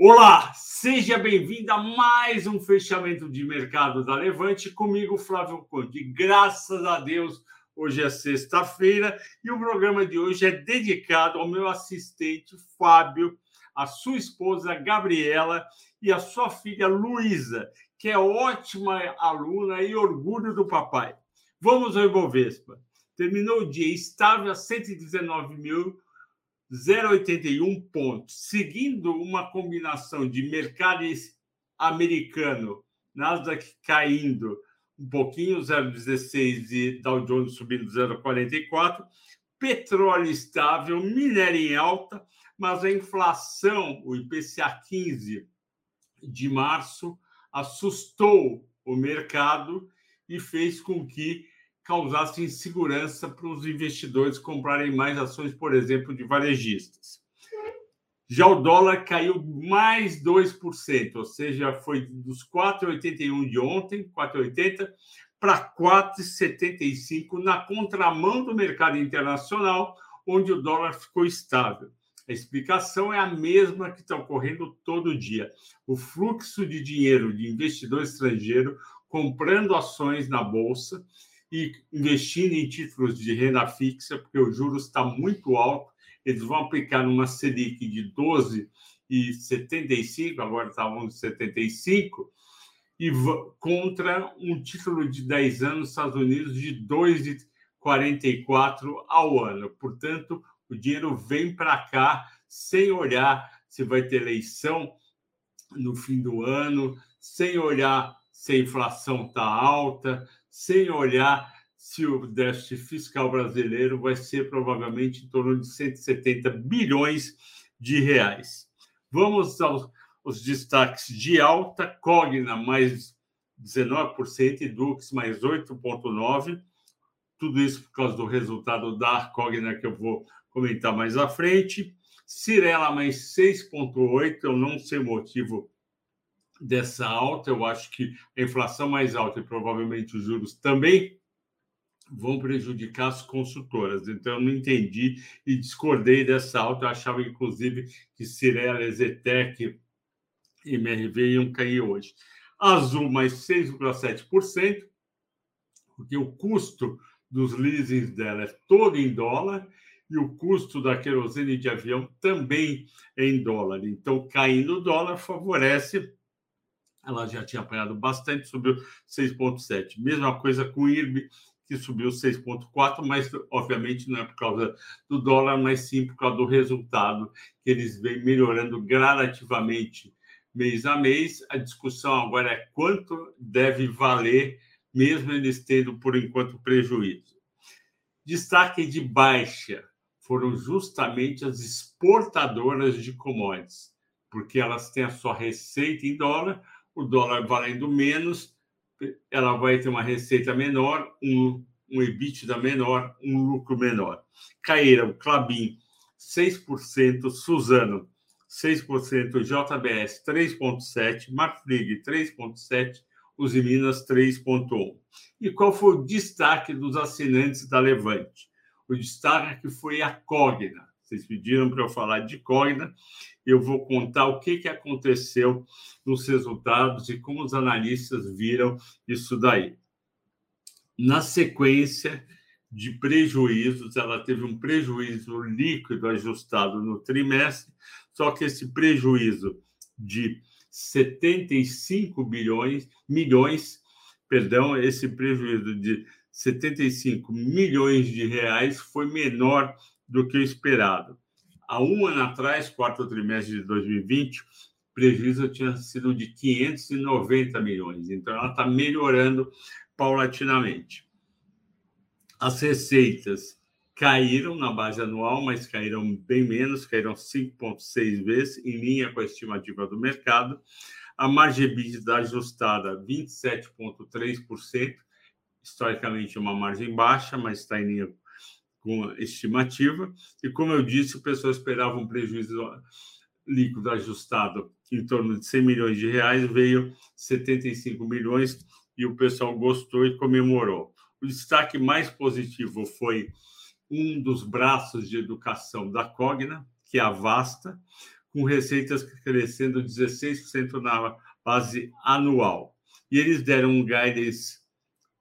Olá, seja bem-vindo a mais um fechamento de mercado da Levante comigo, Flávio Conde. Graças a Deus, hoje é sexta-feira e o programa de hoje é dedicado ao meu assistente Fábio, a sua esposa Gabriela e a sua filha Luísa, que é ótima aluna e orgulho do papai. Vamos ao Ibovespa. Terminou o dia estável a 119 mil 0,81 pontos, seguindo uma combinação de mercado americano, Nasdaq caindo um pouquinho, 0,16 e Dow Jones subindo 0,44, petróleo estável, minério em alta, mas a inflação, o IPCA 15 de março, assustou o mercado e fez com que causasse insegurança para os investidores comprarem mais ações, por exemplo, de varejistas. Já o dólar caiu mais 2%, ou seja, foi dos 4,81 de ontem, 4,80, para 4,75 na contramão do mercado internacional, onde o dólar ficou estável. A explicação é a mesma que está ocorrendo todo dia. O fluxo de dinheiro de investidor estrangeiro comprando ações na bolsa e investindo em títulos de renda fixa, porque o juros está muito alto. Eles vão aplicar numa Selic de 12,75, agora está 11,75, e contra um título de 10 anos nos Estados Unidos de 2,44 ao ano. Portanto, o dinheiro vem para cá sem olhar se vai ter eleição no fim do ano, sem olhar se a inflação está alta, sem olhar se o déficit fiscal brasileiro vai ser provavelmente em torno de 170 bilhões de reais. Vamos aos, aos destaques de alta: Cogna mais 19% e Dux mais 8,9%. Tudo isso por causa do resultado da Cogna que eu vou comentar mais à frente. Cirela mais 6,8%. Eu não sei o motivo dessa alta. Eu acho que a inflação mais alta e provavelmente os juros também vão prejudicar as consultoras. Então, eu não entendi e discordei dessa alta. Eu achava, inclusive, que Cirela, Ezetec e MRV iam cair hoje. Azul, mais 6,7%, porque o custo dos leasings dela é todo em dólar e o custo da querosene de avião também é em dólar. Então, caindo o dólar favorece ela já tinha apanhado bastante, subiu 6,7. Mesma coisa com o IRB, que subiu 6,4, mas obviamente não é por causa do dólar, mas sim por causa do resultado, que eles vêm melhorando gradativamente mês a mês. A discussão agora é quanto deve valer, mesmo eles tendo, por enquanto, prejuízo. Destaque de baixa foram justamente as exportadoras de commodities, porque elas têm a sua receita em dólar, o dólar valendo menos, ela vai ter uma receita menor, um, um EBITDA menor, um lucro menor. Caíram Clabin 6%, Suzano 6%, JBS 3,7%, Marfrig 3,7%, Usiminas 3,1%. E qual foi o destaque dos assinantes da Levante? O destaque foi a Cogna. Vocês pediram para eu falar de Cogna eu vou contar o que, que aconteceu nos resultados e como os analistas viram isso daí. Na sequência de prejuízos, ela teve um prejuízo líquido ajustado no trimestre, só que esse prejuízo de 75 bilhões, milhões, perdão, esse prejuízo de 75 milhões de reais foi menor do que o esperado há um ano atrás, quarto trimestre de 2020, o prejuízo tinha sido de 590 milhões. Então, ela está melhorando paulatinamente. As receitas caíram na base anual, mas caíram bem menos, caíram 5,6 vezes, em linha com a estimativa do mercado. A margem EBITDA ajustada, 27,3%, historicamente uma margem baixa, mas está em linha com estimativa. E, como eu disse, o pessoal esperava um prejuízo líquido ajustado em torno de 100 milhões de reais, veio 75 milhões e o pessoal gostou e comemorou. O destaque mais positivo foi um dos braços de educação da Cogna, que é a Vasta, com com receitas crescendo 16% na base anual. E eles deram um guidance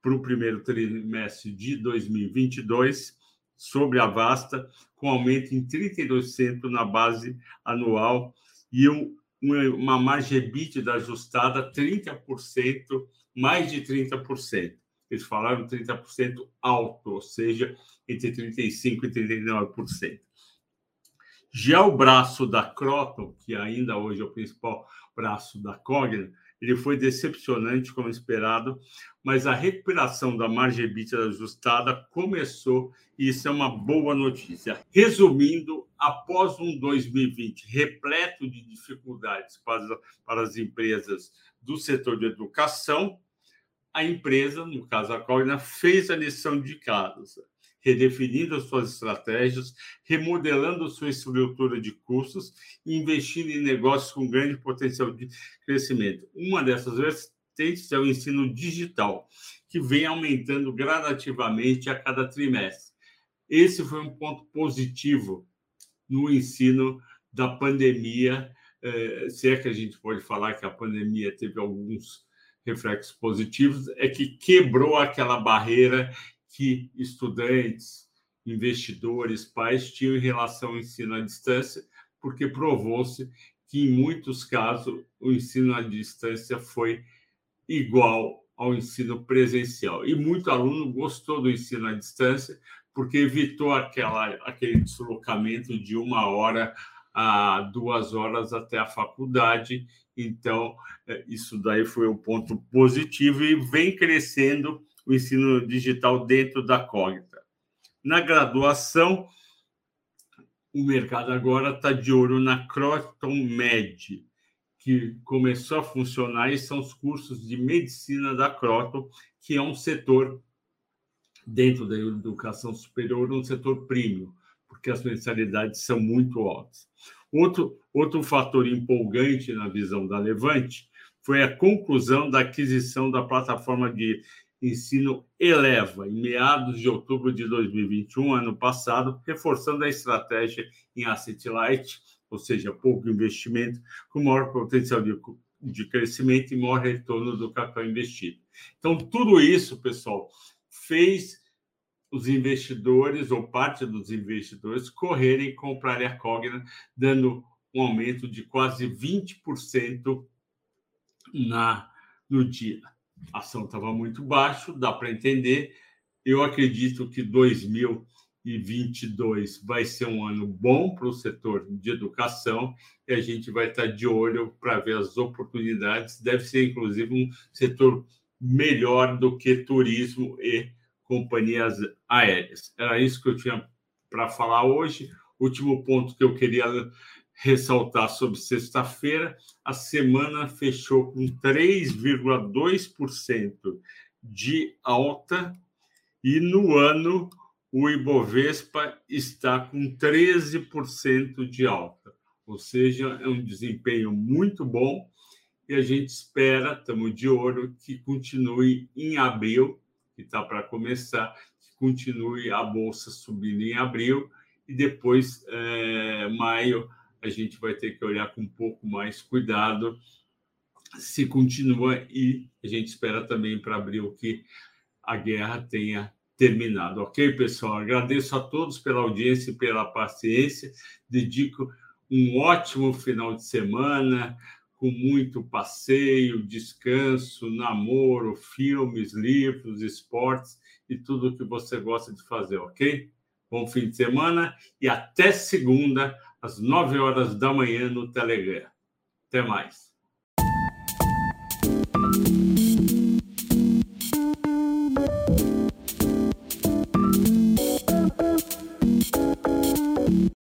para o primeiro trimestre de 2022 sobre a Vasta, com aumento em 32% na base anual e um, uma margem EBITDA ajustada 30%, mais de 30%. Eles falaram 30% alto, ou seja, entre 35% e 39%. Já o braço da Croton, que ainda hoje é o principal braço da Cogna, ele foi decepcionante como esperado, mas a recuperação da margem EBITDA ajustada começou e isso é uma boa notícia. Resumindo, após um 2020 repleto de dificuldades para, para as empresas do setor de educação, a empresa, no caso a Cogna, fez a lição de casa redefinindo suas estratégias, remodelando sua estrutura de custos e investindo em negócios com grande potencial de crescimento. Uma dessas vertentes é o ensino digital, que vem aumentando gradativamente a cada trimestre. Esse foi um ponto positivo no ensino da pandemia, eh, se é que a gente pode falar que a pandemia teve alguns reflexos positivos, é que quebrou aquela barreira que estudantes, investidores, pais tinham em relação ao ensino à distância, porque provou-se que, em muitos casos, o ensino à distância foi igual ao ensino presencial. E muito aluno gostou do ensino à distância, porque evitou aquela, aquele deslocamento de uma hora a duas horas até a faculdade. Então, é, isso daí foi um ponto positivo e vem crescendo o ensino digital dentro da Cognita. Na graduação, o mercado agora está de olho na Croton Med, que começou a funcionar e são os cursos de medicina da Croton, que é um setor dentro da educação superior, um setor premium, porque as mensalidades são muito altas. Outro, outro fator empolgante na visão da Levante foi a conclusão da aquisição da plataforma de ensino eleva, em meados de outubro de 2021, ano passado, reforçando a estratégia em asset light, ou seja, pouco investimento, com maior potencial de, de crescimento e maior retorno do capital investido. Então, tudo isso, pessoal, fez os investidores, ou parte dos investidores, correrem e comprarem a Cogna, dando um aumento de quase 20% na, no dia a ação estava muito baixo, dá para entender. Eu acredito que 2022 vai ser um ano bom para o setor de educação e a gente vai estar de olho para ver as oportunidades. Deve ser, inclusive, um setor melhor do que turismo e companhias aéreas. Era isso que eu tinha para falar hoje. Último ponto que eu queria ressaltar sobre sexta-feira, a semana fechou com 3,2% de alta e no ano o Ibovespa está com 13% de alta, ou seja, é um desempenho muito bom e a gente espera, estamos de olho, que continue em abril, que está para começar, que continue a bolsa subindo em abril e depois, é, maio, a gente vai ter que olhar com um pouco mais cuidado se continua e a gente espera também para abril que a guerra tenha terminado. Ok, pessoal? Agradeço a todos pela audiência e pela paciência. Dedico um ótimo final de semana com muito passeio, descanso, namoro, filmes, livros, esportes e tudo o que você gosta de fazer, ok? Bom fim de semana e até segunda às 9 horas da manhã no Telegram. Até mais.